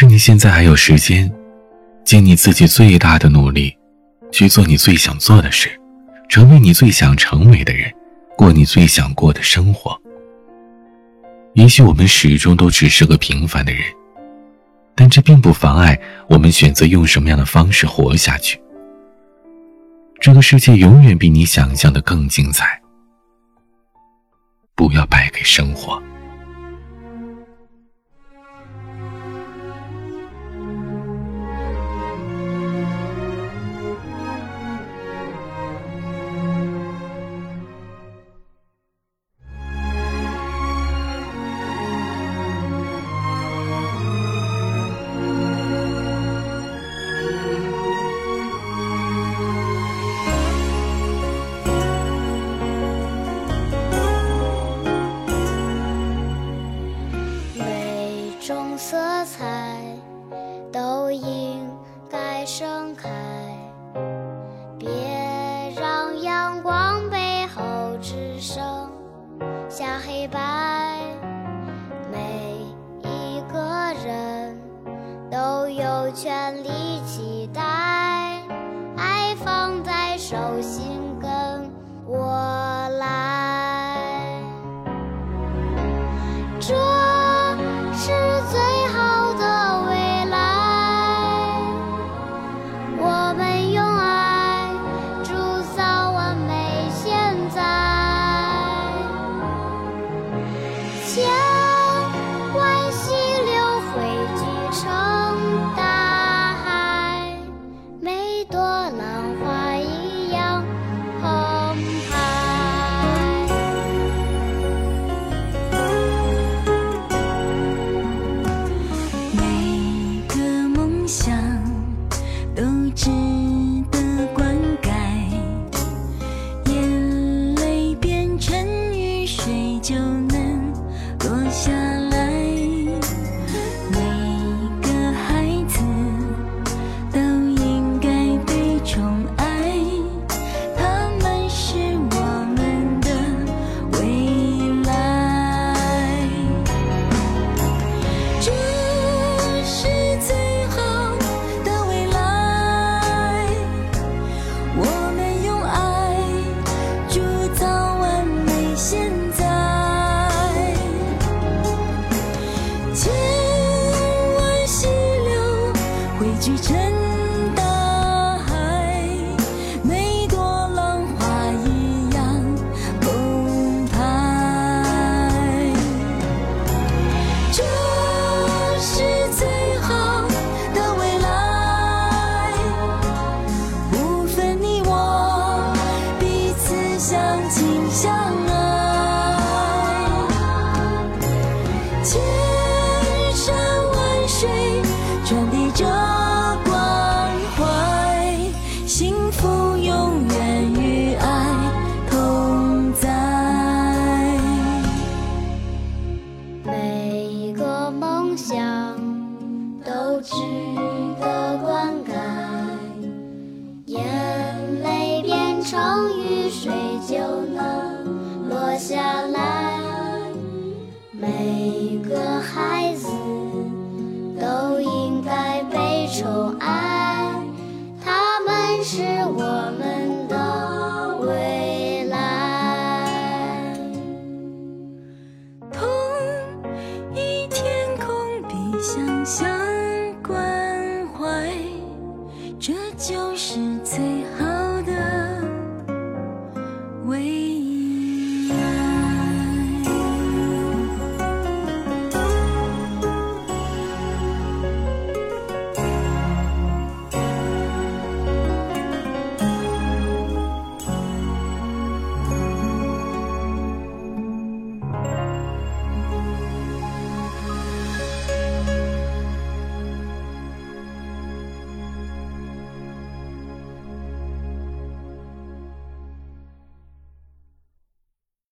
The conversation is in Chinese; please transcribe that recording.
趁你现在还有时间，尽你自己最大的努力，去做你最想做的事，成为你最想成为的人，过你最想过的生活。也许我们始终都只是个平凡的人，但这并不妨碍我们选择用什么样的方式活下去。这个世界永远比你想象的更精彩，不要败给生活。爱都应该盛开。别让阳光背后只剩下黑白。每一个人都有权利。相亲相爱千山万水传递着关怀幸福永远与爱同在每个梦想都值得灌溉眼泪变成雨。下来每个孩子都应该被宠爱他们是我们的未来。同一天空比想象关怀这就是最好